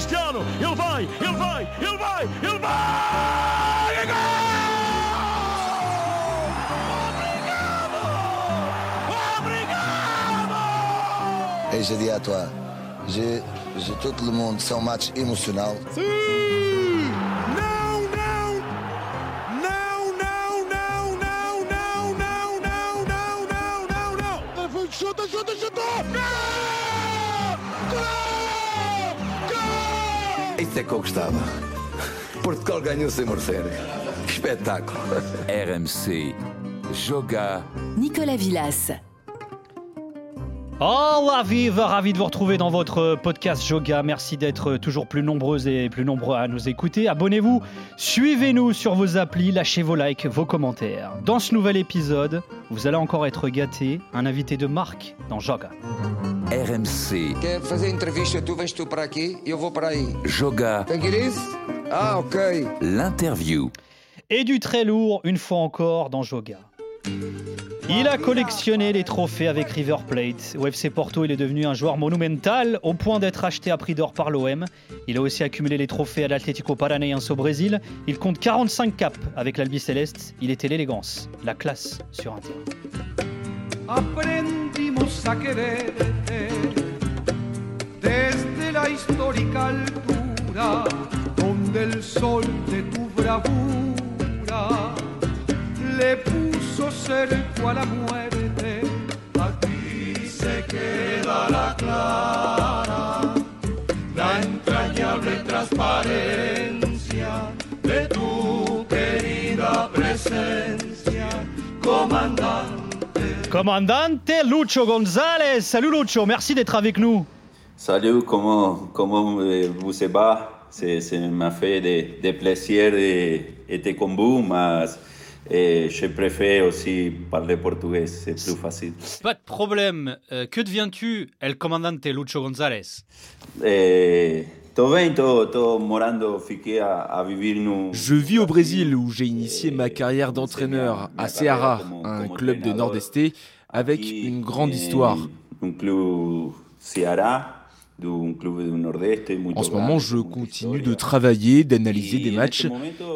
Cristiano, ele vai, ele vai, ele vai, ele vai! É Et je dis à toi, j'ai j'ai tout le monde, c'est un match émotionnel. Sim! Gol! Isso é que eu gostava. Portugal ganhou sem merecer. Que espetáculo. RMC. Joga. Nicolas Villas. Oh la vive, ravi de vous retrouver dans votre podcast Joga. Merci d'être toujours plus nombreux et plus nombreux à nous écouter. Abonnez-vous, suivez-nous sur vos applis, lâchez vos likes, vos commentaires. Dans ce nouvel épisode, vous allez encore être gâtés. Un invité de marque dans Joga. RMC. Quer fazer entrevista? Tu vens tu para aqui e eu vou para aí. Joga. Ah, ok. L'interview. Et du très lourd, une fois encore, dans Joga. Il a collectionné les trophées avec River Plate. Au FC Porto, il est devenu un joueur monumental au point d'être acheté à prix d'or par l'OM. Il a aussi accumulé les trophées à l'Atlético Paranaense au Brésil. Il compte 45 caps avec l'Albi Céleste. Il était l'élégance, la classe sur un terrain. Aprendimos a quererte desde la histórica altura donde el sol de tu bravura le puso cerco a la muerte. Commandante Lucho González. Salut Lucho, merci d'être avec nous. Salut, comment, comment vous va? C'est, c'est m'a fait de, de plaisir d'être comme vous, mais euh, je préfère aussi parler portugais, c'est plus facile. Pas de problème. Euh, que deviens-tu, El Commandante Lucho González? Eh, Je vis au Brésil où j'ai initié ma carrière d'entraîneur à Ceará, un club de Nord-Est avec une grande histoire. En ce moment, je continue de travailler, d'analyser des matchs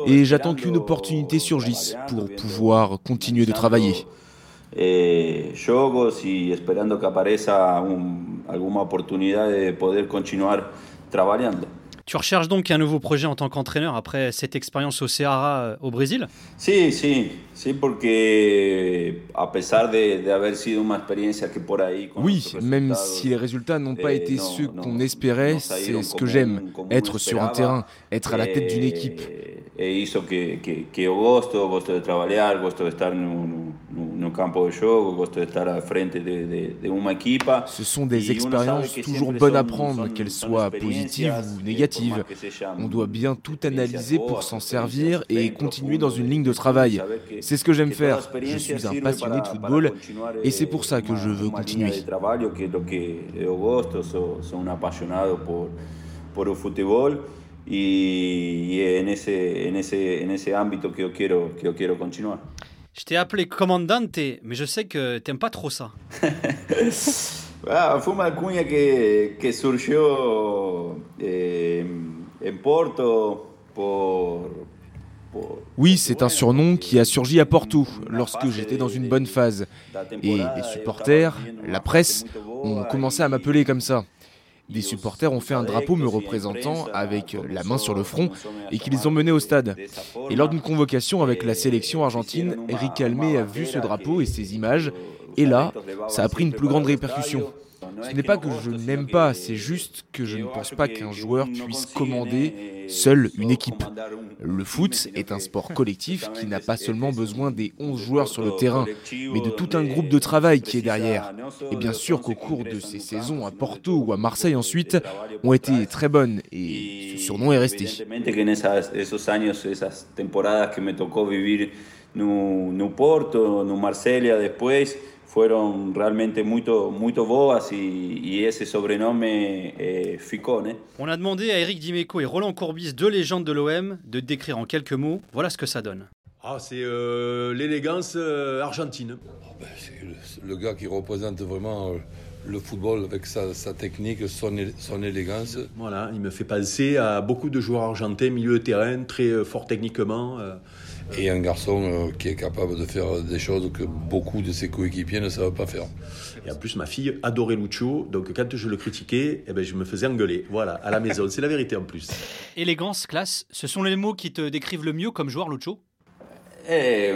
et j'attends qu'une opportunité surgisse pour pouvoir continuer de travailler. eh, jogos y esperando que apareça un- alguna oportunidad de poder continuar Tu recherches donc un nouveau projet en tant qu'entraîneur après cette expérience au Ceará euh, au Brésil? Sí, sí, sí, porque a pesar de, de haber sido una experiencia que por ahí... con Oui, même si les résultats n'ont pas eh, été ceux qu'on espérait, c'est ce que j'aime, un- être sur un terrain, être à la tête d'une eh, équipe. E hizo que, que, que eu gosto, gosto de trabalhar, gosto de estar no, no, ce sont des expériences toujours bonnes à prendre, qu'elles soient positives ou négatives. On doit bien tout analyser pour s'en servir et continuer dans une ligne de travail. C'est ce que j'aime faire. Je suis un passionné de football et c'est pour ça que je veux continuer. en, en, en que que. Je t'ai appelé Commandante, mais je sais que t'aimes pas trop ça. Ah, uma alcunha que, que surgiu eh, em Porto por, por Oui, c'est un surnom qui a surgi à Porto lorsque j'étais dans une bonne phase. Et les supporters, la presse, ont commencé à m'appeler comme ça. Des supporters ont fait un drapeau me représentant avec la main sur le front et qui les ont menés au stade. Et lors d'une convocation avec la sélection argentine, Eric Almé a vu ce drapeau et ces images. Et là, ça a pris une plus grande répercussion. Ce n'est pas que je n'aime pas, c'est juste que je ne pense pas qu'un joueur puisse commander seul une équipe. Le foot est un sport collectif qui n'a pas seulement besoin des 11 joueurs sur le terrain, mais de tout un groupe de travail qui est derrière. Et bien sûr qu'au cours de ces saisons à Porto ou à Marseille ensuite ont été très bonnes et ce surnom est resté. Porto, no Marsella después, fueron realmente muito, muito boas e, e esse sobrenome eh, ficou, né? On a demandé à Eric Dimeco et Roland Courbis, deux légendes de l'OM, de décrire en quelques mots. Voilà ce que ça donne. Ah, c'est euh, l'élégance euh, argentine. C'est le, le gars qui représente vraiment euh, le football avec sa, technique, son, son, élégance. Voilà, il me fait penser à beaucoup de joueurs argentés, milieu de terrain, très euh, fort techniquement. Et un garçon euh, qui est capable de faire des choses que beaucoup de ses coéquipiers ne savent pas faire. Et en plus, ma fille adorait Lucho, donc quand je le critiquais, eh ben, je me faisais engueuler. Voilà, à la maison, c'est la vérité en plus. Élégance, classe, ce sont les mots qui te décrivent le mieux comme joueur Lucho eh,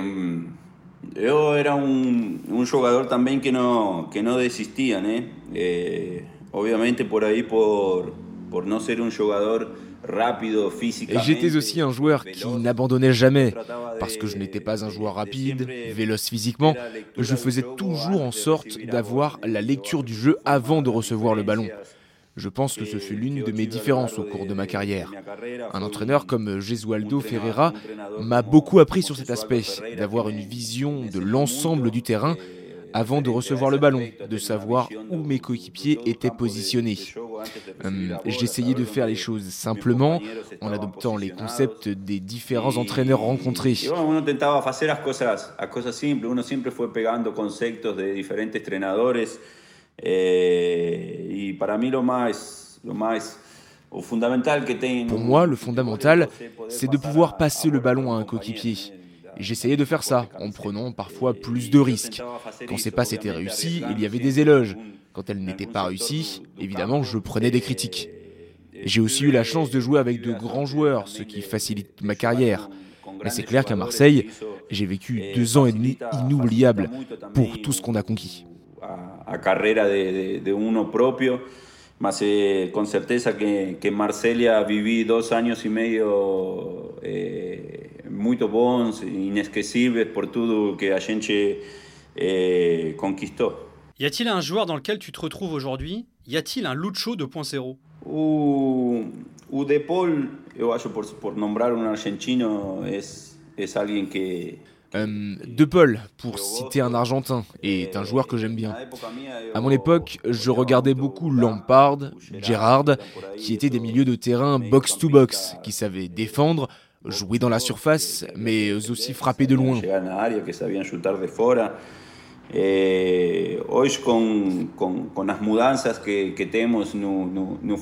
Yo era un, un jugador también que no, que no desistían, ¿eh? Eh, obviamente por ahí por, por no ser un jugador Et j'étais aussi un joueur qui n'abandonnait jamais, parce que je n'étais pas un joueur rapide, véloce physiquement, je faisais toujours en sorte d'avoir la lecture du jeu avant de recevoir le ballon. Je pense que ce fut l'une de mes différences au cours de ma carrière. Un entraîneur comme Gesualdo Ferreira m'a beaucoup appris sur cet aspect, d'avoir une vision de l'ensemble du terrain avant de recevoir le ballon, de savoir où mes coéquipiers étaient positionnés. Hum, j'essayais de faire les choses simplement en adoptant les concepts des différents entraîneurs rencontrés. Eh, pour moi, le fondamental, c'est de pouvoir passer le ballon à un coéquipier. J'essayais de faire ça, en prenant parfois plus de risques. Quand ces passes étaient réussies, il y avait des éloges. Quand elles n'étaient pas réussies, évidemment, je prenais des critiques. J'ai aussi eu la chance de jouer avec de grands joueurs, ce qui facilite ma carrière. Mais c'est clair qu'à Marseille, j'ai vécu deux ans et demi inoubliables pour tout ce qu'on a conquis. a carrera de, de, uno propio. Más eh, con certeza que, que Marsella viví dos años y medio eh, muy bons, inesquecibles por todo que a gente eh, conquistó. Y a-t-il un joueur dans lequel tu te retrouves aujourd'hui Y a-t-il un Lucho 2.0 U, U De Paul, yo por, por nombrar un argentino, es, es alguien que, euh, de Paul, pour citer un Argentin, est un joueur que j'aime bien. À mon époque, je regardais beaucoup Lampard, Gerrard, qui étaient des milieux de terrain box-to-box, qui savaient défendre, jouer dans la surface, mais aussi frapper de loin. Eh, que, que no, no, no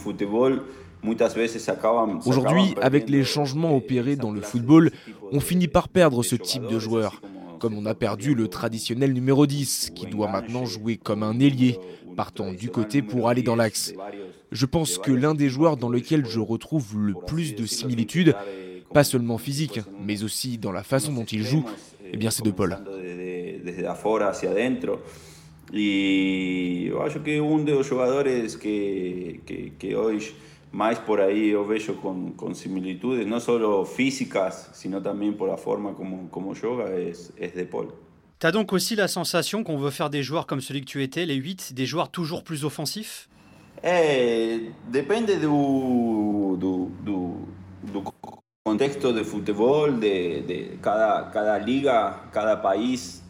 Aujourd'hui, avec les changements opérés dans le football, on finit par perdre ce type de joueur. Comme on a perdu le traditionnel numéro 10, qui doit maintenant jouer comme un ailier, partant du côté pour aller dans l'axe. Je pense que l'un des joueurs dans lequel je retrouve le plus de similitudes, pas seulement physique, mais aussi dans la façon dont il joue, eh bien c'est De Paul. Et je que un de los jugadores que, que, que hoy más por ahí yo veo con, con, similitudes, no solo físicas, sino también por la forma como, como yoga, es, es De Paul. T'as donc aussi la sensation qu'on veut faire des joueurs comme celui que tu étais, les 8, des joueurs toujours plus offensifs? Eh, Depende du, du, du, du contexto de football, de, de cada, cada liga, cada país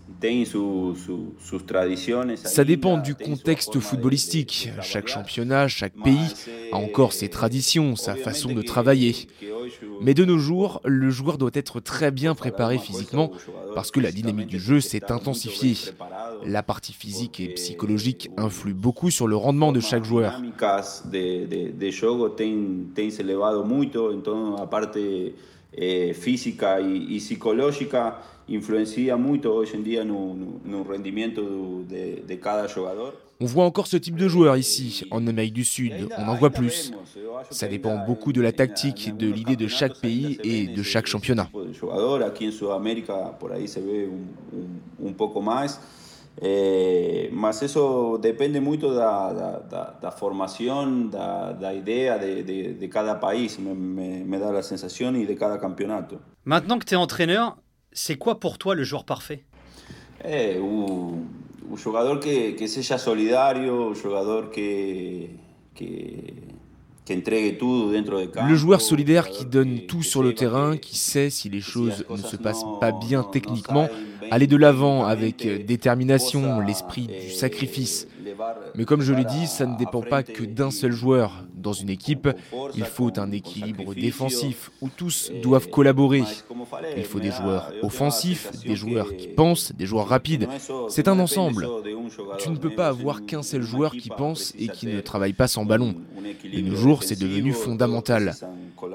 Ça dépend du contexte footballistique. Chaque championnat, chaque pays a encore ses traditions, sa façon de travailler. Mais de nos jours, le joueur doit être très bien préparé physiquement parce que la dynamique du jeu s'est intensifiée. La partie physique et psychologique influe beaucoup sur le rendement de chaque joueur. Eh, física y, psicológica influencia mucho hoy en día no, de, de, cada. On voit encore ce type de joueur ici, en Amérique du Sud. On en voit plus. Ça dépend beaucoup de la tactique, de l'idée de chaque pays et de chaque championnat. Aquí en Sudamérica, por ahí se ve un, un, un poco más. Eh, mas eso depende mucho de la formación, de la idea de, de, de, cada país, me, me, me, da la sensación, y de cada campeonato. Maintenant que tu es entraîneur, c'est quoi pour toi le joueur parfait? Eh, un, un jugador que, que sea solidario, un jugador que, que Le joueur solidaire qui donne tout sur le terrain, qui sait si les choses ne se passent pas bien techniquement, aller de l'avant avec détermination, l'esprit du sacrifice. Mais comme je l'ai dit, ça ne dépend pas que d'un seul joueur. Dans une équipe, il faut un équilibre défensif où tous doivent collaborer. Il faut des joueurs offensifs, des joueurs qui pensent, des joueurs rapides. C'est un ensemble. Tu ne peux pas avoir qu'un seul joueur qui pense et qui ne travaille pas sans ballon. Et nos jours, c'est devenu fondamental.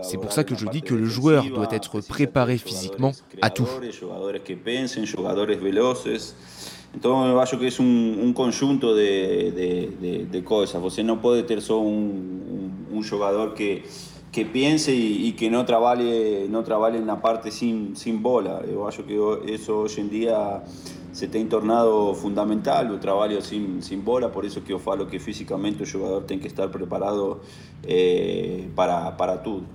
C'est pour ça que je dis que le joueur doit être préparé physiquement à tout. Entonces, eu acho que es un, un conjunto de, de, de, de, cosas. Você no puede ter só un jugador que, que piense y, que no trabaje, no trabaje en la parte sin, sin bola. Eu acho que eso hoy en día se tem tornado fundamental, o trabalho sin, sin bola, por eso que eu falo que físicamente o jogador tem que estar preparado eh, para, para tudo.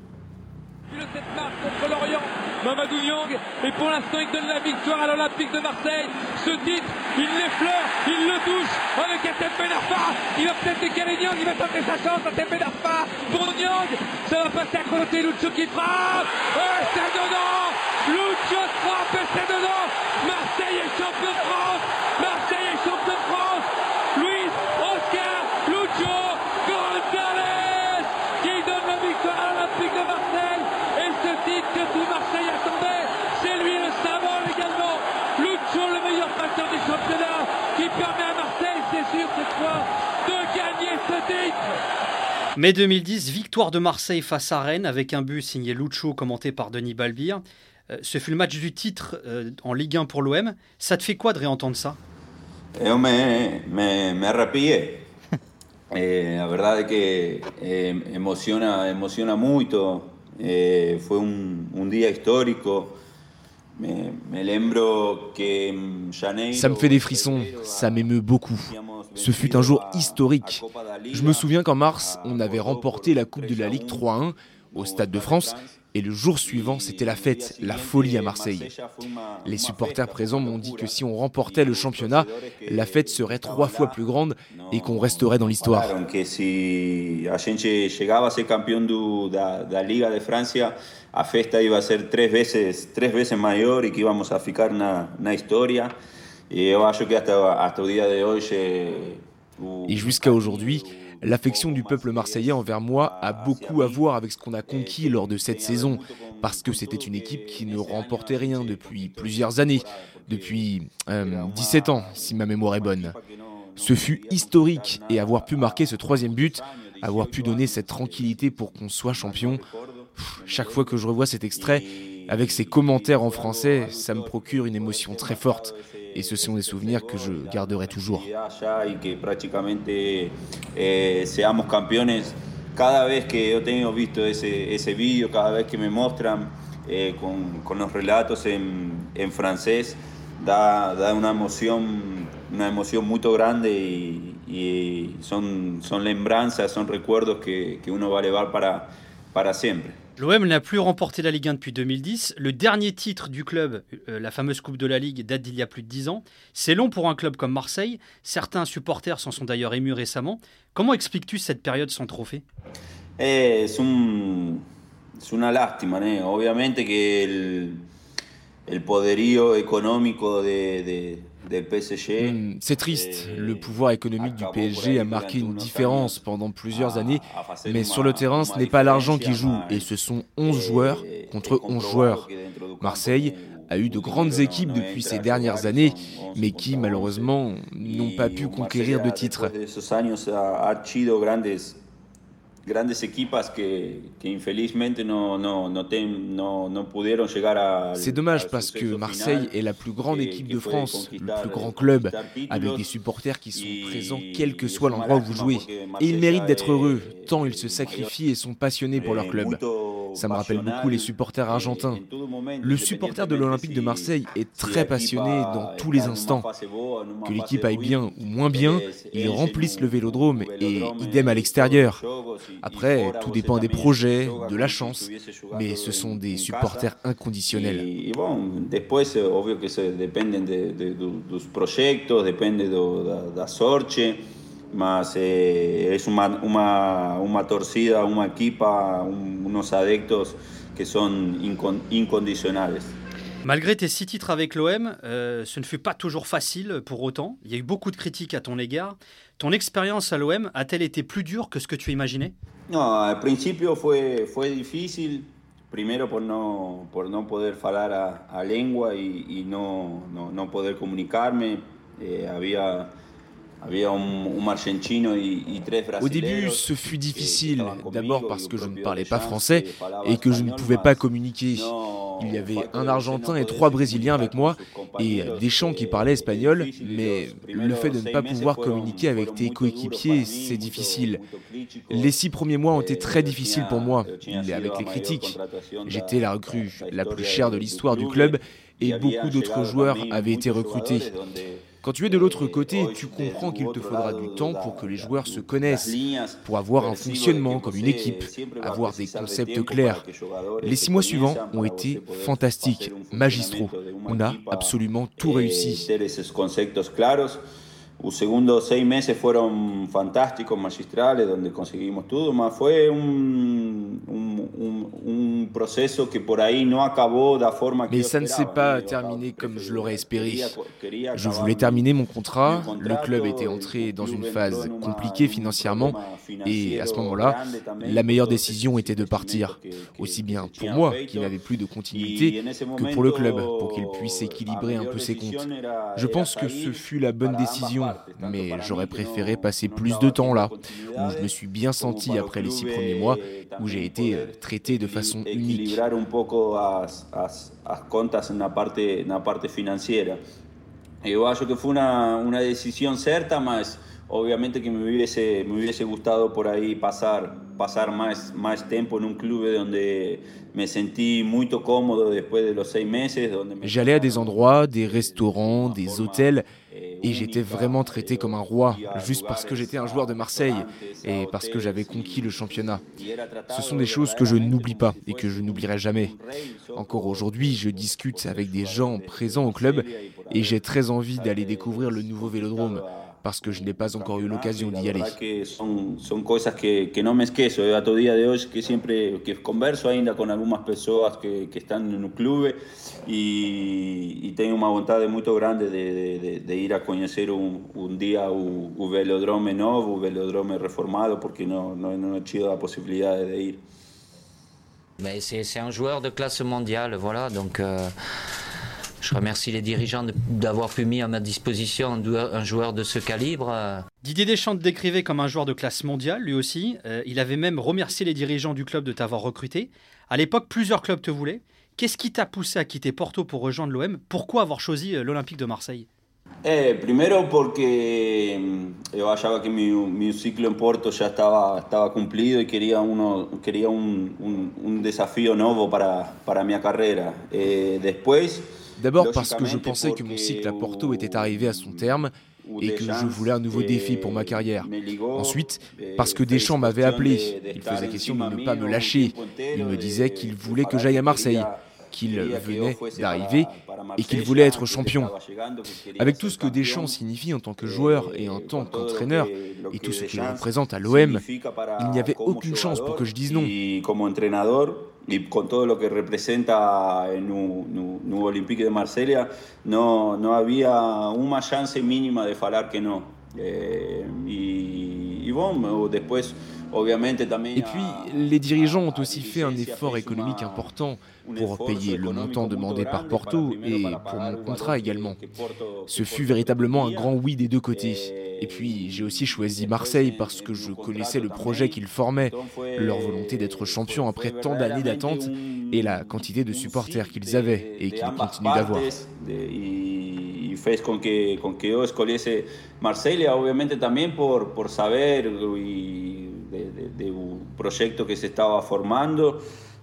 Le 7 mars contre l'Orient, Mamadou Niang, et pour l'instant il donne la victoire à l'Olympique de Marseille. Ce titre, il l'effleure, il le touche avec Atem Arfa. Il va peut-être décaler Niang, il va tenter sa chance, Atem Arfa pour Niang. Ça va passer à côté, Lucho qui frappe. Et c'est dedans Lucho frappe et c'est dedans Marseille est champion de France Marseille est champion de France Luis Oscar Lucho González qui donne la victoire à l'Olympique de Marseille et ce titre que tout Marseille attendait, c'est lui le savant également. Lucho, le meilleur passeur du championnat, qui permet à Marseille, c'est sûr cette fois, de gagner ce titre. Mai 2010, victoire de Marseille face à Rennes avec un but signé Lucho commenté par Denis Balbir. Euh, ce fut le match du titre euh, en Ligue 1 pour l'OM. Ça te fait quoi de réentendre ça? Eu me, me, me eh, la verdad es que eh, emociona, emociona mucho. Eh, fue un, un, día histórico. Ça me fait des frissons, ça m'émeut beaucoup. Ce fut un jour historique. Je me souviens qu'en mars, on avait remporté la Coupe de la Ligue 3-1 au Stade de France et le jour suivant, c'était la fête, la folie à Marseille. Les supporters présents m'ont dit que si on remportait le championnat, la fête serait trois fois plus grande et qu'on resterait dans l'histoire. A festa iba a ser tres veces, tres veces mayor y que íbamos a ficar na, na historia. Y yo acho que hasta, hasta el día de hoy... Et jusqu'à aujourd'hui, L'affection du peuple marseillais envers moi a beaucoup à voir avec ce qu'on a conquis lors de cette saison, parce que c'était une équipe qui ne remportait rien depuis plusieurs années, depuis euh, 17 ans, si ma mémoire est bonne. Ce fut historique et avoir pu marquer ce troisième but, avoir pu donner cette tranquillité pour qu'on soit champion, chaque fois que je revois cet extrait, avec ses commentaires en français, ça me procure une émotion très forte. Et ce sont des souvenirs que je garderai toujours. campeones cada vez que yo tengo visto ese, ese vídeo, cada vez que me muestran eh, con, con, los relatos en, en francés, da, da, una emoción, una emoción muy grande y, y son, son lembranzas, son recuerdos que, que uno va a llevar para, para siempre. L'OM n'a plus remporté la Ligue 1 depuis 2010. Le dernier titre du club, euh, la fameuse Coupe de la Ligue, date d'il y a plus de 10 ans. C'est long pour un club comme Marseille. Certains supporters s'en sont d'ailleurs émus récemment. Comment expliques-tu cette période sans trophée? Eh, Es un, una lástima, ¿no? Obviamente que el, poderío económico de, c'est triste. Le pouvoir économique du PSG a marqué une différence pendant plusieurs années, mais sur le terrain, ce n'est pas l'argent qui joue, et ce sont 11 joueurs contre 11 joueurs. Marseille a eu de grandes équipes depuis ces dernières années, mais qui malheureusement n'ont pas pu conquérir de titres. Grandes equipas que, que infelizmente no, no, no, te, no, no pudieron llegar a. C'est dommage parce que Marseille est la plus grande équipe de France, le plus grand club, avec des supporters qui sont présents quel que soit l'endroit où vous jouez. Et ils méritent d'être heureux, tant ils se sacrifient et sont passionnés pour leur club. Ça me rappelle beaucoup les supporters argentins. Le supporter de l'Olympique de Marseille est très passionné dans tous les instants. Que l'équipe aille bien ou moins bien, ils remplissent le vélodrome et idem à l'extérieur. Après, tout dépend des projets, de la chance, mais ce sont des supporters inconditionnels. Obvio que mas eh, es una, una, una torcida, una equipa, un, unos adeptos que son incon, incondicionales. Malgré tes six titres avec l'OM, euh, ce ne fut pas toujours facile pour autant. Il y a eu beaucoup de critiques à ton égard. Ton expérience à l'OM a-t-elle été plus dure que ce que tu imaginais No, al principio fue, fue difícil, primero por no, por no poder hablar a, a lengua y, y no, no, no, poder comunicarme. Eh, había Au début, ce fut difficile, d'abord parce que je ne parlais pas français et que je ne pouvais pas communiquer. Il y avait un Argentin et trois Brésiliens avec moi et des chants qui parlaient espagnol, mais le fait de ne pas pouvoir communiquer avec tes coéquipiers, c'est difficile. Les six premiers mois ont été très difficiles pour moi, avec les critiques. J'étais la recrue la plus chère de l'histoire du club et beaucoup d'autres joueurs avaient été recrutés. Quand tu es de l'autre côté, tu comprends qu'il te faudra du temps pour que les joueurs se connaissent, pour avoir un fonctionnement comme une équipe, avoir des concepts clairs. Les six mois suivants ont été fantastiques, magistraux. On a absolument tout réussi. Los segundos seis meses fueron fantásticos, magistrales, donde conseguimos todo, fue un, un, un, proceso que por ahí no acabó forma que Mais ça ne s'est pas terminé comme je l'aurais espéré. Je voulais terminer mon contrat, le club était entré dans une phase compliquée financièrement. Et à ce moment-là, la meilleure décision était de partir, aussi bien pour moi qui n'avais plus de continuité que pour le club pour qu'il puisse équilibrer un peu ses comptes. Je pense que ce fut la bonne décision mais j'aurais préféré passer plus de temps là, où je me suis bien senti après les six premiers mois, où j'ai été traité de façon unique. Eu acho que foi uma, uma decisão certa, mas obviamente que me hubiese, me hubiese gustado por ahí pasar, pasar más, más tiempo en un club donde J'allais à des endroits, des restaurants, des hôtels et j'étais vraiment traité comme un roi, juste parce que j'étais un joueur de Marseille et parce que j'avais conquis le championnat. Ce sont des choses que je n'oublie pas et que je n'oublierai jamais. Encore aujourd'hui, je discute avec des gens présents au club et j'ai très envie d'aller découvrir le nouveau vélodrome parce que je n'ai pas encore eu l'occasion d'y aller. C'est un joueur de classe mondiale, voilà, donc... Euh... Je remercie les dirigeants d'avoir pu mis à ma disposition un joueur de ce calibre. Didier Deschamps te décrivait comme un joueur de classe mondiale, lui aussi. Euh, il avait même remercié les dirigeants du club de t'avoir recruté. À l'époque, plusieurs clubs te voulaient. Qu'est-ce qui t'a poussé à quitter Porto pour rejoindre l'OM Pourquoi avoir choisi euh, l'Olympique de Marseille? Eh, primero porque mm, yo achaba que mi, mi, ciclo en Porto ya estaba, estaba cumplido y quería, uno, quería un, un, un desafío nuevo para, para mi carrera. Eh, después D'abord parce que je pensais que mon cycle à Porto était arrivé à son terme et que je voulais un nouveau défi pour ma carrière. Ensuite, parce que Deschamps m'avait appelé. Il faisait question de ne pas me lâcher. Il me disait qu'il voulait que j'aille à Marseille qu'il venait d'arriver et qu'il voulait être champion. Avec tout ce que Deschamps signifie en tant que joueur et en tant qu'entraîneur et tout ce qu'il représente à l'OM, il n'y avait aucune chance pour que je dise non. Y con todo lo que representa en Olympique de Marsella, no, no había una chance mínima de falar que no. Eh, y, y bueno, después Et puis, les dirigeants ont aussi fait un effort économique important pour payer le montant demandé par Porto et pour mon contrat également. Ce fut véritablement un grand oui des deux côtés. Et puis, j'ai aussi choisi Marseille parce que je connaissais le projet qu'ils formaient, leur volonté d'être champion après tant d'années d'attente et la quantité de supporters qu'ils avaient et qu'ils continuent d'avoir. fez con que, escogiese Marsella, obviamente también por, por saber y de, de, se estaba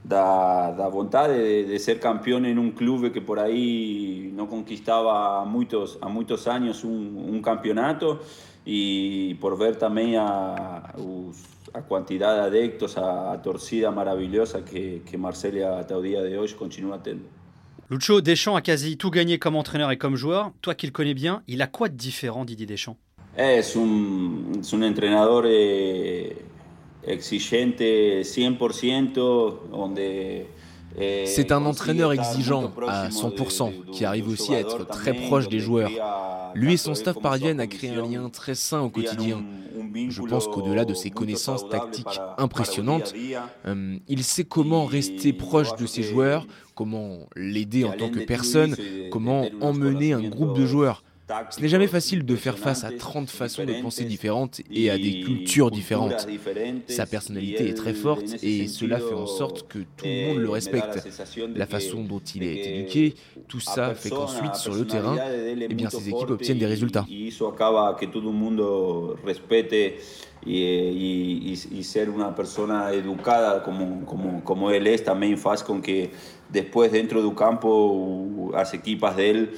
da, da vontade de, de, ser campeón en un club que por ahí no conquistaba a muchos, a muchos años un, un campeonato y por ver también a, a cantidad de adeptos, a, a torcida maravillosa que, que Marsella hasta el día de hoy continúa teniendo. Lucho, Deschamps a quasi tout gagné comme entraîneur et comme joueur. Toi qui le connais bien, il a quoi de différent, Didier Deschamps Es un, es un entrenador eh, c'est un entraîneur exigeant à 100%, qui arrive aussi à être très proche des joueurs. Lui et son staff parviennent à créer un lien très sain au quotidien. Je pense qu'au-delà de ses connaissances tactiques impressionnantes, euh, il sait comment rester proche de ses joueurs, comment l'aider en tant que personne, comment emmener un groupe de joueurs. Ce n'est jamais facile de faire face à 30 façons de penser différentes et à des cultures différentes. Sa personnalité est très forte et cela fait en sorte que tout le monde le respecte. La façon dont il est éduqué, tout ça fait qu'ensuite sur le terrain, eh bien, ses équipes obtiennent des résultats. y, ser una persona educada como, como, como él es también con que después dentro del campo las equipas de él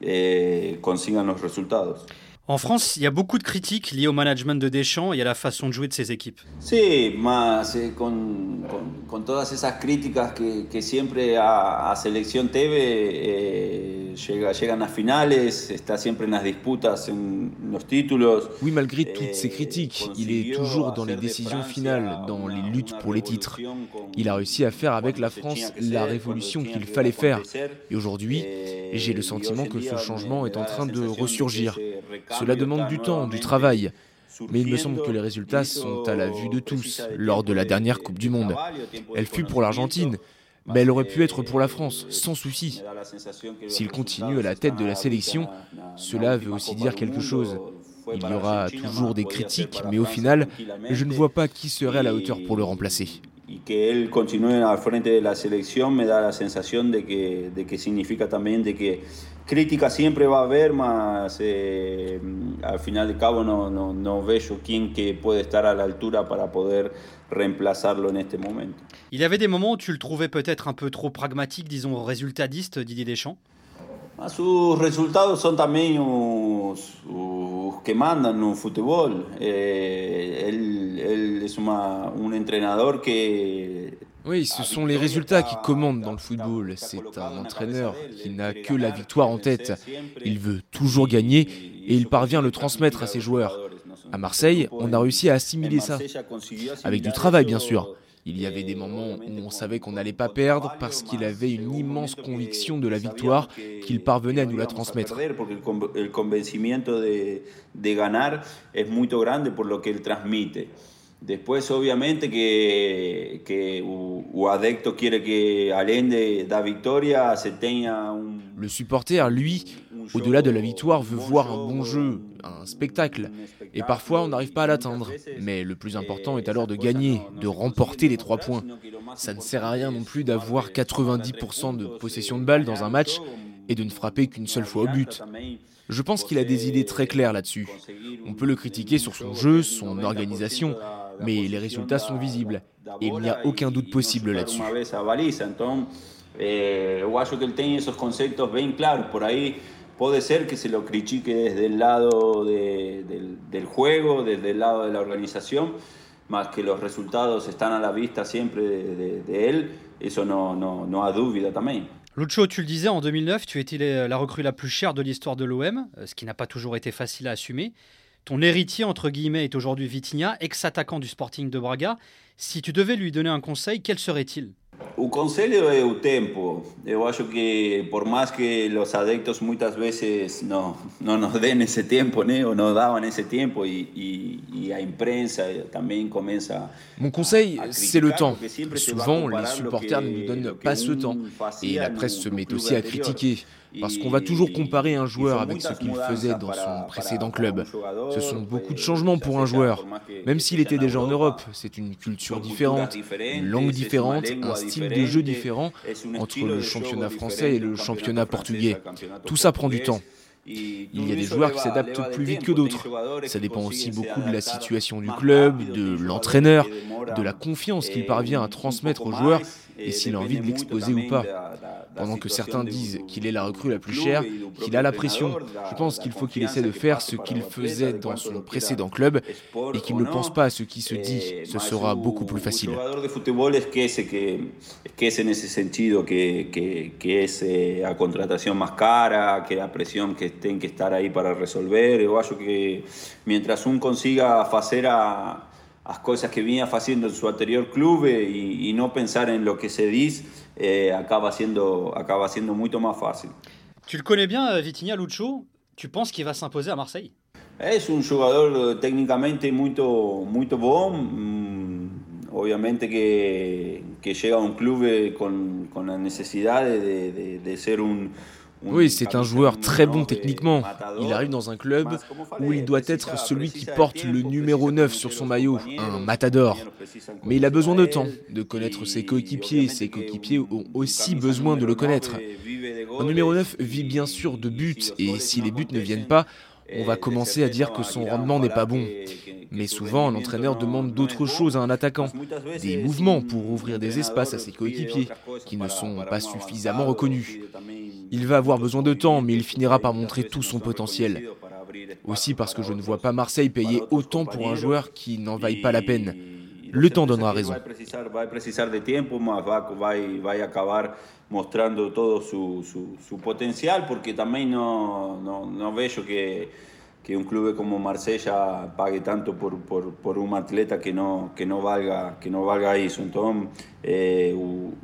eh, consigan los resultados. En France, il y a beaucoup de critiques liées au management de Deschamps et à la façon de jouer de ses équipes. Sí, más eh, con, con, con, todas esas críticas que, que siempre a, a selección TV eh, llega, llegan a finales, está siempre en las disputas en los títulos. Oui, malgré toutes ces critiques, il est toujours dans les décisions finales, dans les luttes pour les titres. Il a réussi à faire avec la France la révolution qu'il fallait faire. Et aujourd'hui, j'ai le sentiment que ce changement est en train de ressurgir. Cela demande du temps, du travail. Mais il me semble que les résultats sont à la vue de tous lors de la dernière Coupe du Monde. Elle fut pour l'Argentine, mais elle aurait pu être pour la France, sans souci. S'il continue à la tête de la sélection, cela veut aussi dire quelque chose. Il y aura toujours des critiques, mais au final, je ne vois pas qui serait à la hauteur pour le remplacer. y que él continúe al frente de la selección me da la sensación de que, de que significa también de que crítica siempre va a haber, más eh, al final de cabo no, no, no veo quién que puede estar a la altura para poder reemplazarlo en este momento. Il y avait des moments où tu le trouvais peut-être un peu trop pragmatique, disons résultatiste, Didier Deschamps Sus resultados son también los, los que mandan en un fútbol. Eh, él, él, es una, un entrenador que Oui, ce sont les résultats qui commandent dans le football. C'est un entraîneur qui n'a que la victoire en tête. Il veut toujours gagner et il parvient à le transmettre à ses joueurs. À Marseille, on a réussi à assimiler ça. Avec du travail, bien sûr. Il y avait des moments où on savait qu'on n'allait pas perdre parce qu'il avait une immense conviction de la victoire qu'il parvenait à nous la transmettre. Después, obviamente, que, que o adecto quiere que Allende da victoria, se tenga un... Le supporter, lui, au-delà de la victoire, veut voir un bon jeu, un spectacle. Et parfois, on n'arrive pas à l'atteindre. Mais le plus important est alors de gagner, de remporter les trois points. Ça ne sert à rien non plus d'avoir 90% de possession de balle dans un match et de ne frapper qu'une seule fois au but. Je pense qu'il a des idées très claires là-dessus. On peut le critiquer sur son jeu, son organisation, mais les résultats sont visibles et il n'y a aucun doute possible là-dessus. Que claros. Por ahí puede ser que se lo critique desde el lado de, del, del, juego, desde el lado de la organización, más que los resultados están a la vista siempre de, de, de él, eso no, no, no ha duda también. Lucho, tu le disais, en 2009, tu étais la recrue la plus chère de l'histoire de l'OM, ce qui n'a pas toujours été facile à assumer. Ton héritier, entre guillemets, est aujourd'hui Vitinha, ex-attaquant du Sporting de Braga. Si tu devais lui donner un conseil, quel serait-il? O conselho é o tempo. Eu acho que por mais que os adeptos muitas vezes não não nos deem esse tempo, né, ou não davam esse tempo e, e, e a imprensa também começa Mon conseil, c'est le temps. Souvent, les supporters ne nous donnent pas ce temps et la presse se met aussi à critiquer. Parce qu'on va toujours comparer un joueur avec ce qu'il faisait dans son précédent club. Ce sont beaucoup de changements pour un joueur. Même s'il était déjà en Europe, c'est une culture différente, une langue différente, un style de jeu différent entre le championnat français et le championnat portugais. Tout ça prend du temps. Il y a des joueurs qui s'adaptent plus vite que d'autres. Ça dépend aussi beaucoup de la situation du club, de l'entraîneur, de la confiance qu'il parvient à transmettre aux joueurs et s'il a envie de l'exposer ou pas. Pendant que certains disent qu'il est la recrue la plus chère, qu'il a la pression, je pense qu'il faut qu'il essaie de faire ce qu'il faisait dans son précédent club et qu'il ne pense pas à ce qui se dit. Ce sera beaucoup plus facile. que mientras un consiga hacer a las cosas que venía haciendo en su anterior club y, y, no pensar en lo que se dice, eh, acaba, siendo, acaba siendo mucho más fácil. Tu le connais bien, euh, Vitinha Lucho. Tu penses qu'il va s'imposer à Marseille Es un jugador técnicamente muy, muy bon. Obviamente que, que llega a un club con, con la necesidad de, de, de ser un, Oui, c'est un joueur très bon techniquement. Il arrive dans un club où il doit être celui qui porte le numéro 9 sur son maillot, un matador. Mais il a besoin de temps, de connaître ses coéquipiers. Ses coéquipiers ont aussi besoin de le connaître. Un numéro 9 vit bien sûr de buts, et si les buts ne viennent pas, on va commencer à dire que son rendement n'est pas bon. Mais souvent, l'entraîneur demande d'autres choses à un attaquant, des mouvements pour ouvrir des espaces à ses coéquipiers, qui ne sont pas suffisamment reconnus. Il va avoir besoin de temps, mais il finira par montrer tout son potentiel. Aussi parce que je ne vois pas Marseille payer autant pour un joueur qui n'en vaille pas la peine. Le temps donnera raison. mostrando todo su, su, su potencial, porque también no, no, no veo que, que un club como Marsella pague tanto por, por, por, un atleta que no, que no valga que no valga eso. Entonces, eh,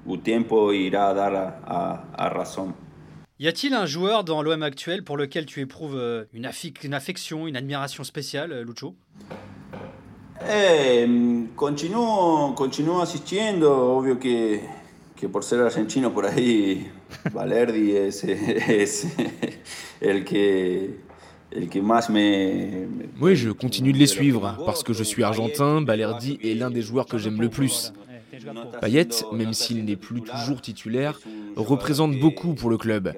el tiempo irá a dar a, a, a razón. Y a-t-il un joueur dans l'OM actuel pour lequel tu éprouves euh, une, une affection, une admiration spéciale, euh, Lucho? Eh, continuo, continuo assistiendo, ovvio che que por ser argentino por ahí Valerdi es, es el que el que más me, Oui, je continue de les suivre parce que je suis argentin, Balerdi est l'un des joueurs que j'aime le plus. Payet, même s'il n'est plus toujours titulaire, représente beaucoup pour le club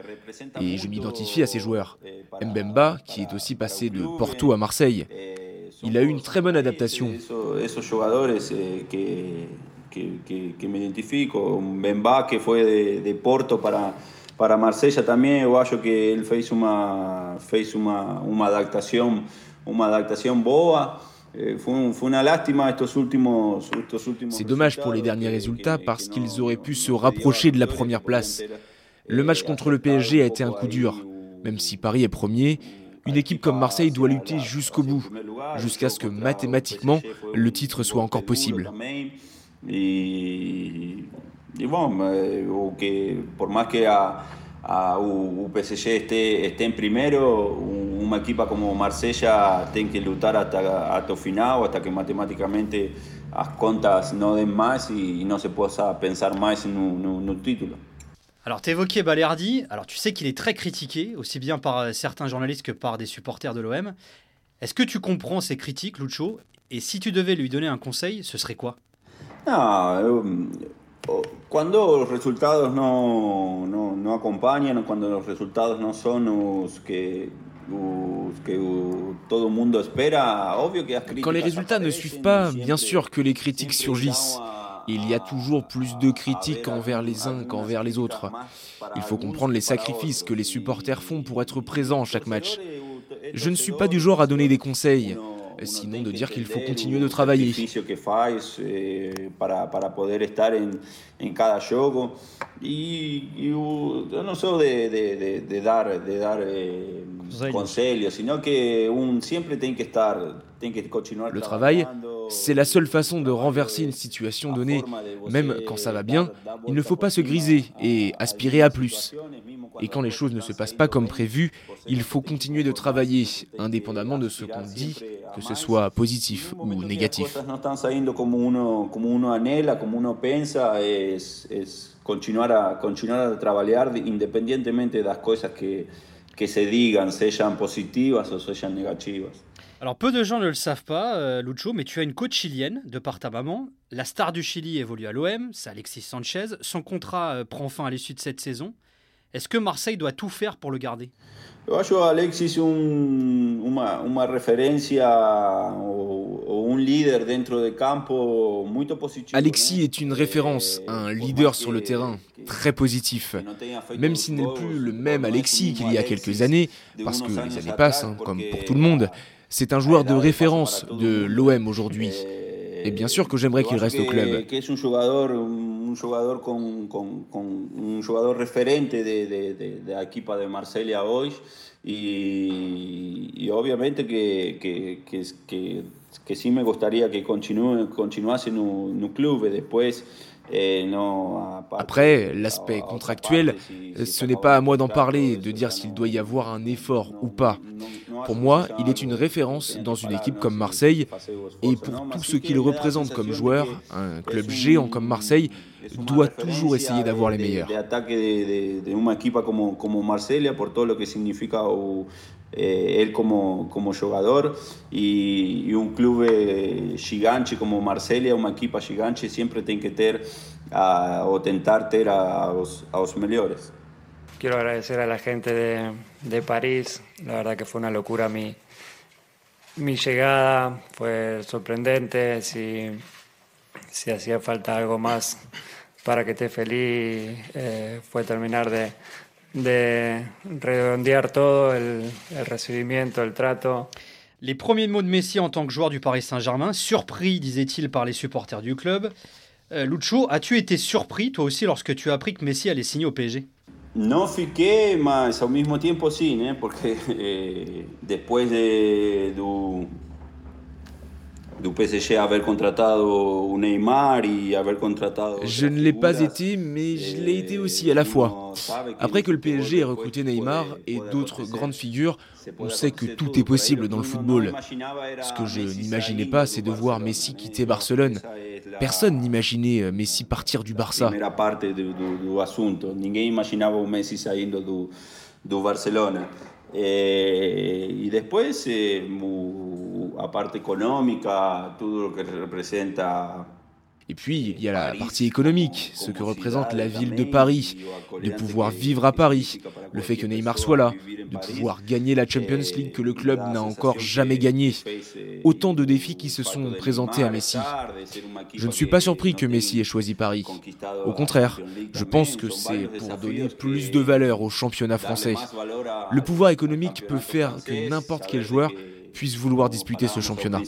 et je m'identifie à ces joueurs. Mbemba, qui est aussi passé de Porto à Marseille, il a eu une très bonne adaptation. para, Marsella que boa. Eh, C'est dommage pour les derniers résultats parce qu'ils auraient pu se rapprocher de la première place. Le match contre le PSG a été un coup dur. Même si Paris est premier, une équipe comme Marseille doit lutter jusqu'au bout, jusqu'à ce que mathématiquement le titre soit encore possible. Y, y bueno, eh, que por más que a, a PSG esté, esté en primero, una equipa como Marsella tiene que luchar hasta, hasta el final, que matemáticamente las contas no den más y, no se pueda pensar más en un, un, título. Alors, tu évoquais Balerdi. Alors, tu sais qu'il est très critiqué, aussi bien par euh, certains journalistes que par des supporters de l'OM. Est-ce que tu comprends ces critiques, Lucho? Et si tu devais lui donner un conseil, ce serait quoi? No, cuando los resultados no, no, no, acompañan, cuando los resultados no son los que, los que todo mundo espera, obvio que Quand les résultats ne suivent pas, bien sûr que les critiques surgissent. Il y a toujours plus de critiques envers les uns qu'envers les autres. Il faut comprendre les sacrifices que les supporters font pour être présents à chaque match. Je ne suis pas du genre à donner des conseils sinon de dire qu'il faut continuer de travailler. Le travail, c'est la seule façon de renverser une situation donnée. Même quand ça va bien, il ne faut pas se griser et aspirer à plus. Et quand les choses ne se passent pas comme prévu, il faut continuer de travailler, indépendamment de ce qu'on dit, que ce soit positif ou négatif. que se digan, sean positivas o sean negativas. Alors peu de gens ne le savent pas, euh, Lucho, mais tu as une coach chilienne de par ta maman. La star du Chili évolue à l'OM, c'est Alexis Sanchez. Son contrat euh, prend fin à l'issue de cette saison. Est-ce que Marseille doit tout faire pour le garder? Yo Alexis un, una, una referencia o, un líder dentro de campo muy positivo. Alexis est une référence, un leader sur le terrain, très positif. Même s'il n'est plus le même Alexis qu'il y a quelques années, parce que les années passent, hein, comme pour tout le monde, c'est un joueur de référence de l'OM aujourd'hui. Et bien sûr que j'aimerais qu'il reste au club. un jugador referente de, de, Marsella hoy y, obviamente que, que, que, sí me gustaría que continuase no, no club después. Après, l'aspect contractuel, ce n'est pas à moi d'en parler, de dire s'il doit y avoir un effort ou pas. Pour moi, il est une référence dans une équipe comme Marseille, et pour tout ce qu'il représente comme joueur, un club géant comme Marseille doit toujours essayer d'avoir les meilleurs. Eh, él como, como jugador y, un club eh, gigante como Marsella, una equipa gigante, siempre tiene que tener o tentar tener a, los, a los mejores. Quiero agradecer a la gente de, de París, la verdad que fue una locura mi, mi llegada, fue sorprendente, si, si hacía falta algo más para que esté feliz, eh, fue terminar de, de redondear todo, el, el recibimiento, el trato. Les premiers mots de Messi en tant que joueur du Paris Saint-Germain, surpris, disait-il, par les supporters du club. Euh, Lucho, as-tu été surpris, toi aussi, lorsque tu as appris que Messi allait signer au PSG No fiqué, mas al mismo tiempo sí, ¿eh? porque eh, después de, du, du PSG haber contratado Neymar y haber contratado Je ne l'ai pas été, mais je l'ai été aussi à la fois. Après que le PSG ait recruté Neymar et d'autres grandes figures, on sait que tout est possible dans le football. Ce que je n'imaginais pas, c'est de voir Messi quitter Barcelone. Personne n'imaginait euh, Messi partir du Barça. Messi Eh, y después, eh, la parte económica, todo lo que representa Et puis, il y a la partie économique, ce que représente la ville de Paris, de pouvoir vivre à Paris, le fait que Neymar soit là, de pouvoir gagner la Champions League que le club n'a encore jamais gagné. Autant de défis qui se sont présentés à Messi. Je ne suis pas surpris que Messi ait choisi Paris. Au contraire, je pense que c'est pour donner plus de valeur au championnat français. Le pouvoir économique peut faire que n'importe quel joueur puisse vouloir disputer ce championnat.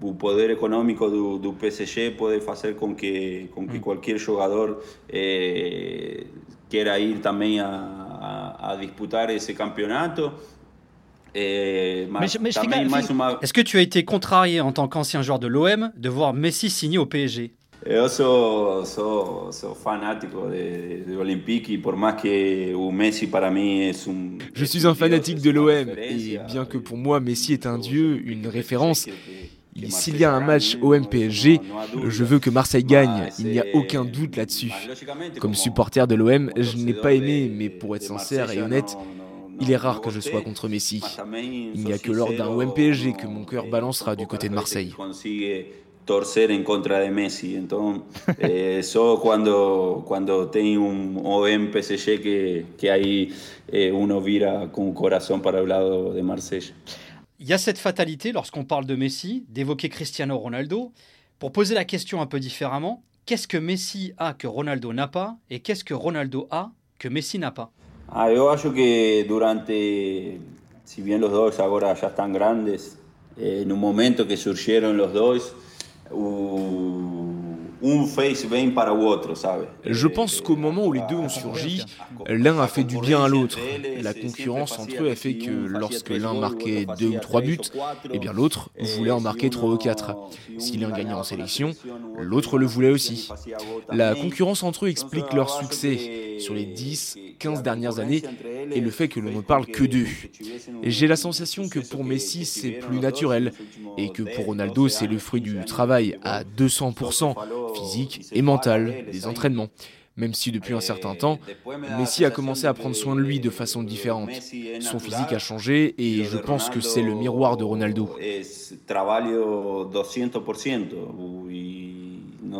O poder económico do, do PSG pode fazer com que, com que mm. qualquer jogador eh, queira ir também a, a, a disputar esse campeonato. Eh, mais. Est-ce que tu as été contrarié en tant qu'ancien joueur de l'OM de voir Messi signer au PSG Fanático de, de por que Messi para Je suis un fanatique de l'OM et bien que pour moi Messi est un dieu, une référence, s'il y a un match OM-PSG, je veux que Marseille gagne, il n'y a aucun doute là-dessus. Comme supporter de l'OM, je n'ai pas aimé, mais pour être sincère et honnête, il est rare que je sois contre Messi. Il n'y a que lors d'un OM-PSG que mon cœur balancera du côté de Marseille. Torcer en contra de Messi. Entonces, eh, solo cuando, cuando tem un OM PSG que, que ahí eh, uno vira con corazón para el lado de Marsella. Il y a cette fatalité lorsqu'on parle de Messi, d'évoquer Cristiano Ronaldo. Pour poser la question un peu différemment, qu'est-ce que Messi a que Ronaldo n'a pas et qu'est-ce que Ronaldo a que Messi n'a pas ah, Yo acho que durante, si bien los dos ahora ya están grandes, en un momento que surgieron los dos, Je pense qu'au moment où les deux ont surgi, l'un a fait du bien à l'autre. La concurrence entre eux a fait que lorsque l'un marquait deux ou trois buts, eh bien l'autre voulait en marquer trois ou quatre. Si l'un gagnait en sélection, l'autre le voulait aussi. La concurrence entre eux explique leur succès sur les 10, 15 dernières années et le fait que l'on ne parle que d'eux. J'ai la sensation que pour Messi c'est plus naturel et que pour Ronaldo c'est le fruit du travail à 200% physique et mental, des entraînements. Même si depuis un certain temps, Messi a commencé à prendre soin de lui de façon différente. Son physique a changé et je pense que c'est le miroir de Ronaldo.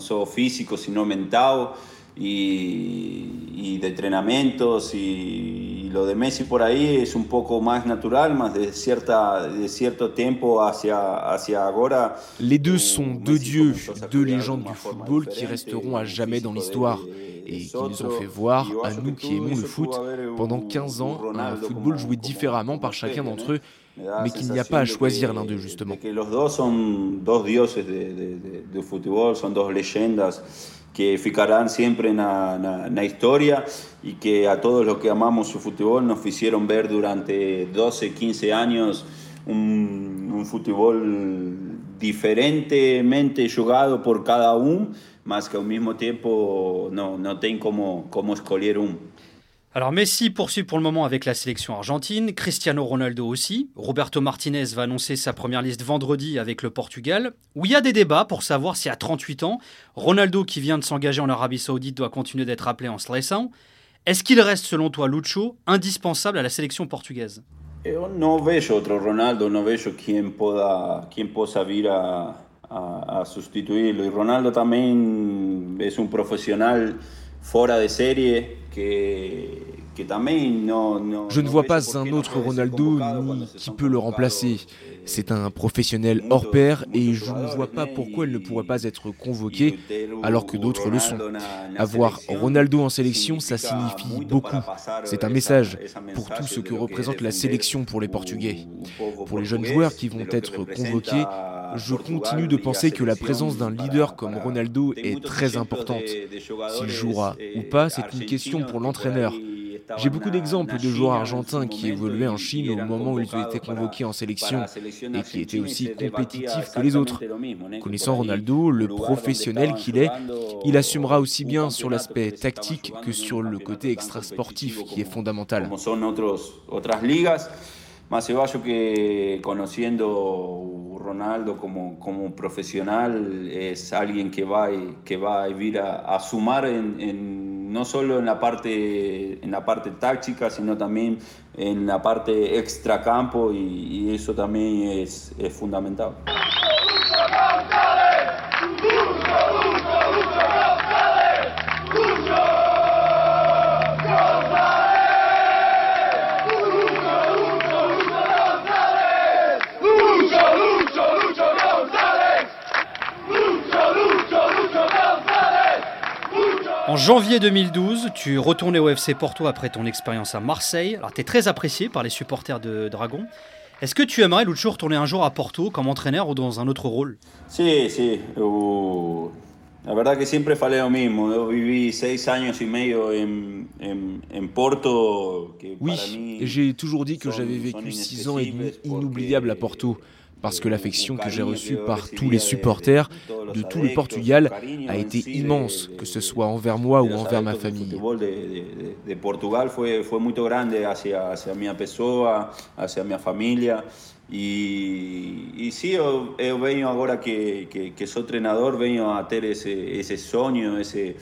solo mental y, y de entrenamientos y, y, lo de Messi por ahí es un poco más natural, más de, cierta, de cierto tiempo hacia, hacia ahora. Les deux sont deux dieux, deux légendes du football qui resteront à jamais dans l'histoire et qui nous ont fait voir, à nous qui aimons le foot, pendant 15 ans, un football joué différemment par chacun d'entre eux mais qu'il n'y a pas à choisir l'un d'eux justement. Que ficarán siempre en la, historia y que a todos los que amamos su fútbol nos hicieron ver durante 12, 15 años un, un fútbol diferentemente jugado por cada uno, más que al mismo tiempo no, no tiene como, como escoger uno. Alors Messi poursuit pour le moment avec la sélection argentine, Cristiano Ronaldo aussi. Roberto Martinez va annoncer sa première liste vendredi avec le Portugal, où il y a des débats pour savoir si à 38 ans, Ronaldo qui vient de s'engager en Arabie Saoudite doit continuer d'être appelé en seleção. Est-ce qu'il reste selon toi, Lucho, indispensable à la sélection portugaise? Yo no veo otro Ronaldo, no veo quien pueda, quien pueda vir a, a, a sustituirlo. Y Ronaldo también es un profesional fuera de serie que, Je ne vois pas un autre Ronaldo ni qui peut le remplacer. C'est un professionnel hors pair et je ne vois pas pourquoi il ne pourrait pas être convoqué alors que d'autres le sont. Avoir Ronaldo en sélection, ça signifie beaucoup. C'est un message pour tout ce que représente la sélection pour les Portugais. Pour les jeunes joueurs qui vont être convoqués, je continue de penser que la présence d'un leader comme Ronaldo est très importante. S'il jouera ou pas, c'est une question pour l'entraîneur. J'ai beaucoup d'exemples de joueurs argentins qui évoluaient en Chine au moment où ils ont été convoqués en sélection et qui étaient aussi compétitifs que les autres. Connaissant Ronaldo, le professionnel qu'il est, il assumera aussi bien sur l'aspect tactique que sur le côté extra-sportif qui est fondamental. Que conociendo Ronaldo como, como profesional es alguien que va, que va a a, a sumar en, en, no solo en la, parte, en la parte táctica, sino también en la parte extracampo y, y eso también es, es fundamental. Janvier 2012, tu retournais au FC Porto après ton expérience à Marseille. Alors, tu es très apprécié par les supporters de Dragon. Est-ce que tu aimerais, Lucho, retourner un jour à Porto comme entraîneur ou dans un autre rôle? Sí. Uh, la verdad que siempre lo mismo. Yo viví seis años y medio en, en, en Porto. Que Oui, j'ai toujours dit que j'avais vécu six ans et demi inoubliables à porque Porto, parce que l'affection que j'ai reçue par tous les supporters de tout le Portugal a été immense, que ce soit envers moi ou envers ma famille. de, Portugal fue muy grande hacia, hacia mi pessoa, hacia mi familia. Y, y sí, yo, yo vengo ahora que, que, que soy entrenador, vengo a sueño, ese,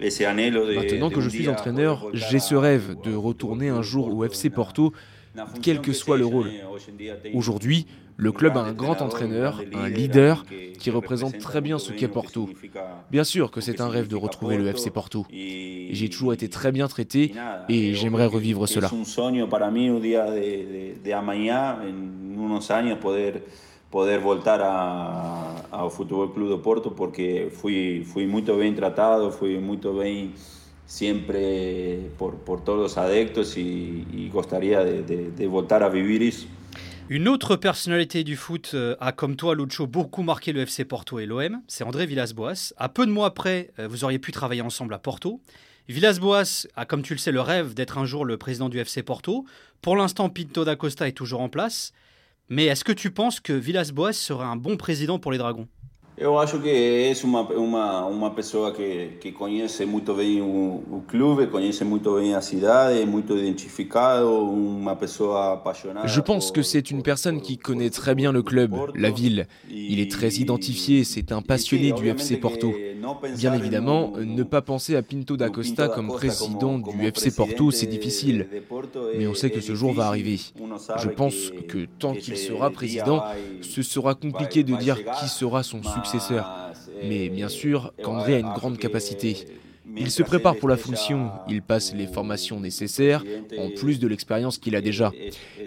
ese anhelo de. Maintenant que je suis entraîneur, j'ai ce rêve de retourner un jour au FC Porto, quel que soit le rôle. Aujourd'hui, le club a un grand entraîneur, un leader qui représente très bien ce qu'est Porto. Bien sûr que c'est un rêve de retrouver le FC Porto. J'ai toujours été très bien traité et j'aimerais revivre cela. Poder, voltar a, ao Futebol Club do Porto, porque fui, fui muito bem tratado, fui muito bem siempre por, por todos los adeptos y, y gostaria de, de, de voltar a vivir isso. Une autre personnalité du foot euh, a, comme toi, Lucho, beaucoup marqué le FC Porto et l'OM. C'est André Villas-Boas. À peu de mois après, euh, vous auriez pu travailler ensemble à Porto. Villas-Boas a, comme tu le sais, le rêve d'être un jour le président du FC Porto. Pour l'instant, Pinto da Costa est toujours en place. Mais est-ce que tu penses que Villas-Boas serait un bon président pour les Dragons? Eu acho que é uma, uma, uma pessoa que, que conhece muito bem o, o clube, conhece muito bem a cidade, é muito identificado, uma pessoa apaixonada. Je pense que c'est une personne qui connaît très bien le club, la ville. Il est très identifié, c'est un passionné du FC Porto. Bien évidemment, ne pas penser à Pinto da Costa comme président du FC Porto, c'est difficile. Mais on sait que ce jour va arriver. Je pense que tant qu'il sera président, ce sera compliqué de dire qui sera son successeur. Mais bien sûr qu'André a une grande capacité. Il se prépare pour la fonction, il passe les formations nécessaires, en plus de l'expérience qu'il a déjà.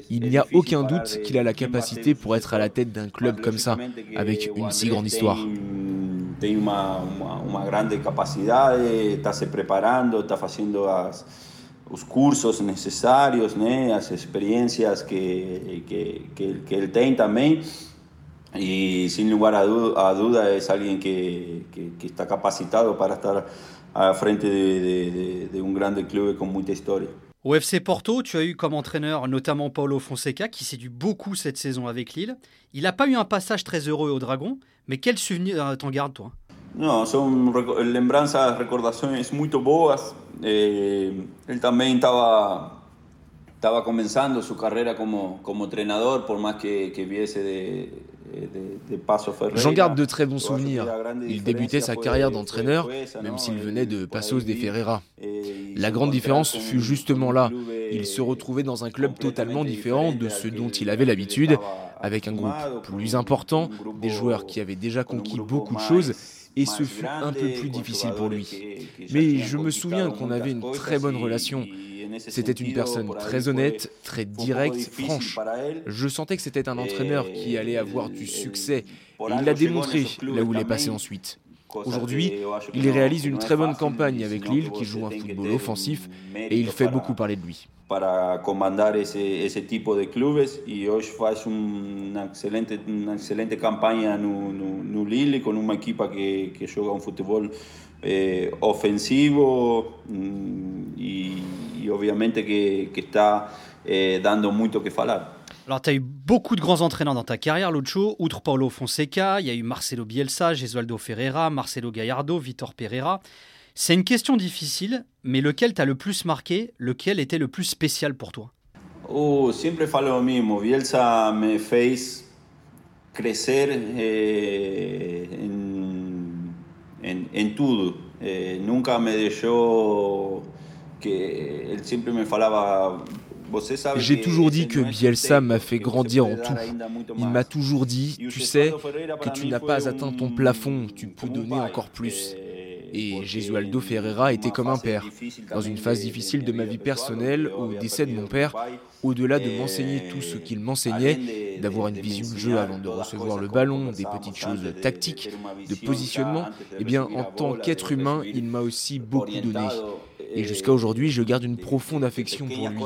Il n'y a aucun doute qu'il a la capacité pour être à la tête d'un club comme ça, avec une si grande histoire. Tem uma, uma, uma grande capacidade, está se preparando, está fazendo as, os cursos necessários, né, as experiências que, que, que, que ele tem também. Y sin lugar a, du a duda es alguien que, que, que, está capacitado para estar a frente de, de, de, de un grande club con mucha historia. Au FC Porto, tu as eu comme entraîneur notamment Paulo Fonseca, qui séduit beaucoup cette saison avec Lille. Il n'a pas eu un passage très heureux au Dragon, mais quel souvenir t'en gardes, toi Non, son lembranças, recordações muito boas. Eh, él también estaba estaba comenzando su carrera como, como entrenador, por más que, que viese de, J'en garde de très bons souvenirs. Il débutait sa carrière d'entraîneur, même s'il venait de Passos de Ferreira. La grande différence fut justement là. Il se retrouvait dans un club totalement différent de ce dont il avait l'habitude, avec un groupe plus important, des joueurs qui avaient déjà conquis beaucoup de choses et ce fut un peu plus difficile pour lui. Mais je me souviens qu'on avait une très bonne relation. C'était une personne très honnête, très directe, franche. Je sentais que c'était un entraîneur qui allait avoir du succès et il l'a démontré là où il est passé ensuite. Aujourd'hui, il réalise une très bonne campagne avec Lille qui joue un football offensif et il fait beaucoup parler de lui. para comandar ese, ese tipo de clubes y hoy faz una excelente, una excelente campaña no, no, no Lille con una equipa que, que juega un fútbol eh, ofensivo y, y, obviamente que, que está eh, dando mucho que falar. Alors, tu as eu beaucoup de grands entraîneurs dans ta carrière, Lucho. Outre Paulo Fonseca, il y a eu Marcelo Bielsa, Gesualdo Ferreira, Marcelo Gallardo, Vitor Pereira. C'est une question difficile, mais lequel t'a le plus marqué? Lequel était le plus spécial pour toi? Oh, siempre falo lo mismo. Bielsa me fez crecer eh, en, en. Eh, nunca me dejó que me J'ai toujours dit que Bielsa m'a fait grandir en tout. Il m'a toujours dit, tu sais, que tu n'as pas atteint ton plafond, tu peux donner encore plus. Et Gesualdo Ferreira était comme un père. Dans une phase difficile de ma vie personnelle, au décès de mon père, au-delà de m'enseigner tout ce qu'il m'enseignait, d'avoir une vision de jeu avant de recevoir le ballon, des petites choses tactiques, de positionnement, eh bien, en tant qu'être humain, il m'a aussi beaucoup donné. Et jusqu'à aujourd'hui, je garde une profonde affection pour lui.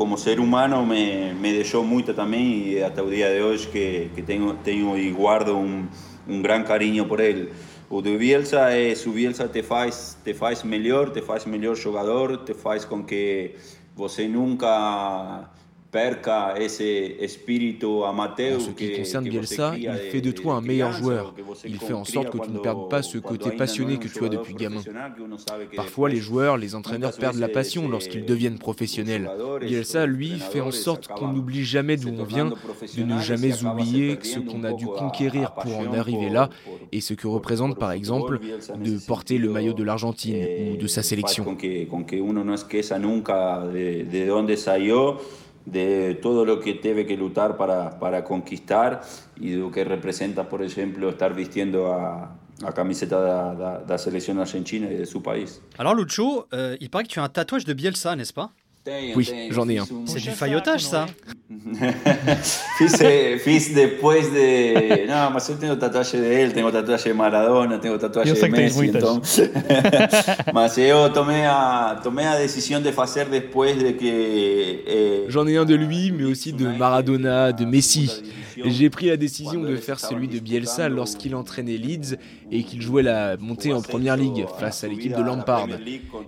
Como, ser humano me, me dejó mucho también y hasta el día de hoy que, que tengo, tengo y guardo un, un gran cariño por él. O de Bielsa su Bielsa te faz, te faz melhor, te faz melhor jogador, te faz com que você nunca perca ese espíritu amateur en ce qui concerne Bielsa, il fait de toi un meilleur joueur. Il fait en sorte que tu ne perdes pas ce côté passionné que tu as depuis gamin. Parfois, les joueurs, les entraîneurs perdent la passion lorsqu'ils deviennent professionnels. Bielsa, lui, fait en sorte qu'on n'oublie jamais d'où on vient, de ne jamais oublier ce qu'on a dû conquérir pour en arriver là et ce que représente, par exemple, de porter le maillot de l'Argentine ou de sa sélection. De todo lo que debe que luchar para, para conquistar y lo que representa, por ejemplo, estar vistiendo a, la camiseta de la selección argentina y de su país. Alors Lucho, euh, il paraît que tu as un tatouage de Bielsa, n'est-ce pas Oui, j'en ai un. C'est du faillotage, ça fiz, después de. No, mas yo tengo tatuaje de él, tengo tatuaje de Maradona, tengo tatuaje de Messi. Entonces... mas yo tomé a, tomé a decisión de hacer después de que. Eh... J'en ai un de lui, mais aussi de Maradona, de Messi. J'ai pris la décision de faire celui de Bielsa lorsqu'il entraînait Leeds et qu'il jouait la montée en première ligue face à l'équipe de Lampard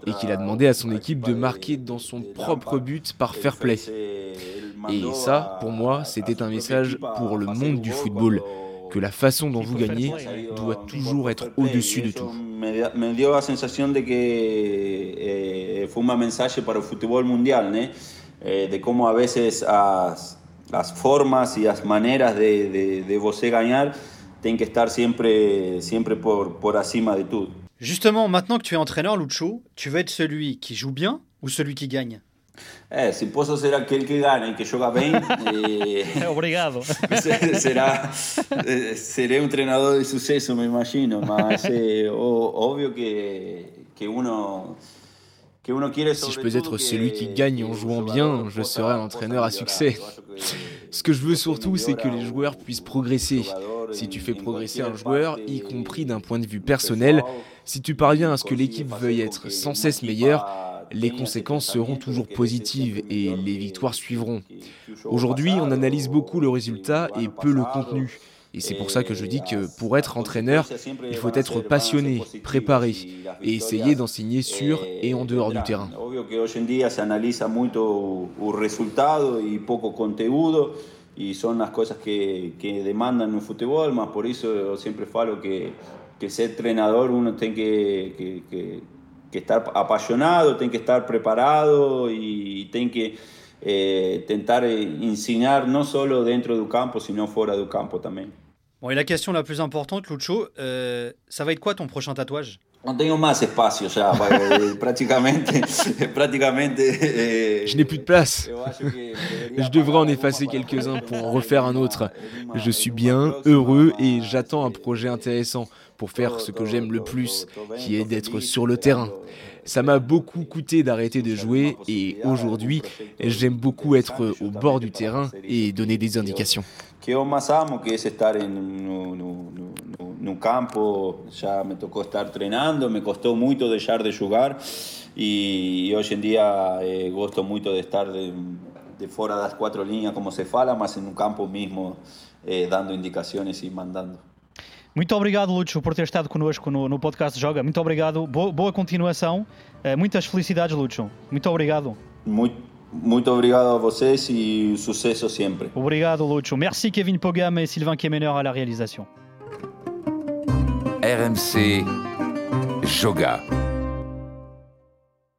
et qu'il a demandé à son équipe de marquer dans son propre but par fair play. Et ça, pour moi, c'était un message pour le monde du football que la façon dont vous gagnez doit toujours être au-dessus de tout. Me dio la sensation de que eh, fue un mensaje para el fútbol mundial, eh, de cómo a veces as, las formas y las maneras de, de, de você ganar tienen que estar siempre, siempre por, por acima de tout. Justement, maintenant que tu es entraîneur, Lucho, tu veux être celui qui joue bien ou celui qui gagne Eh, si posso ser aquel que gana y que juega bien, eh, Obrigado. será, eh, seré un entrenador de suceso, me imagino. Mas eh, obvio que, que uno Si je peux être celui qui gagne en jouant bien, je serai un entraîneur à succès. Ce que je veux surtout, c'est que les joueurs puissent progresser. Si tu fais progresser un joueur, y compris d'un point de vue personnel, si tu parviens à ce que l'équipe veuille être sans cesse meilleure, les conséquences seront toujours positives et les victoires suivront. Aujourd'hui, on analyse beaucoup le résultat et peu le contenu. Et c'est pour ça que je dis que pour être entraîneur, il faut être passionné, préparé et essayer d'enseigner sur et en dehors du terrain. Y son las cosas que, que demandan un fútbol, más por eso yo siempre falo que, que ser entrenador uno tiene que, que, que, que estar apasionado, tiene que estar preparado y tiene que eh, tentar enseñar no solo dentro del campo, sino fuera del campo también. Bon, et la question la plus importante, Lucho, euh, ça va être quoi ton prochain tatouage? No tengo más espacio ya, eh, prácticamente, prácticamente. eh, Je n'ai plus de place. Je devrais en effacer quelques-uns pour en refaire un autre. Je suis bien, heureux et j'attends un projet intéressant pour faire ce que j'aime le plus, qui est d'être sur le terrain. Ça m'a beaucoup coûté d'arrêter de jouer et aujourd'hui, j'aime beaucoup être au bord du terrain et donner des indications. Que yo más amo, que es estar en un, un- un- un campo? Ya me tocó estar entrenando, me costó mucho dejar de jugar y, hoy en día eh, gosto mucho de estar de, de fuera de las cuatro líneas, como se fala, más en un campo mismo, eh, dando indicaciones y mandando. Muito obrigado, Lucho, por ter estado connosco no, no podcast Joga. Muito obrigado. Boa, boa continuação. Eh, muitas felicidades, Lucho. Muito obrigado. Muy, muito obrigado a vocês y suceso siempre. Obrigado, Lucho. Merci, Kevin Pogam et Sylvain Kemener à la réalisation. RMC Joga.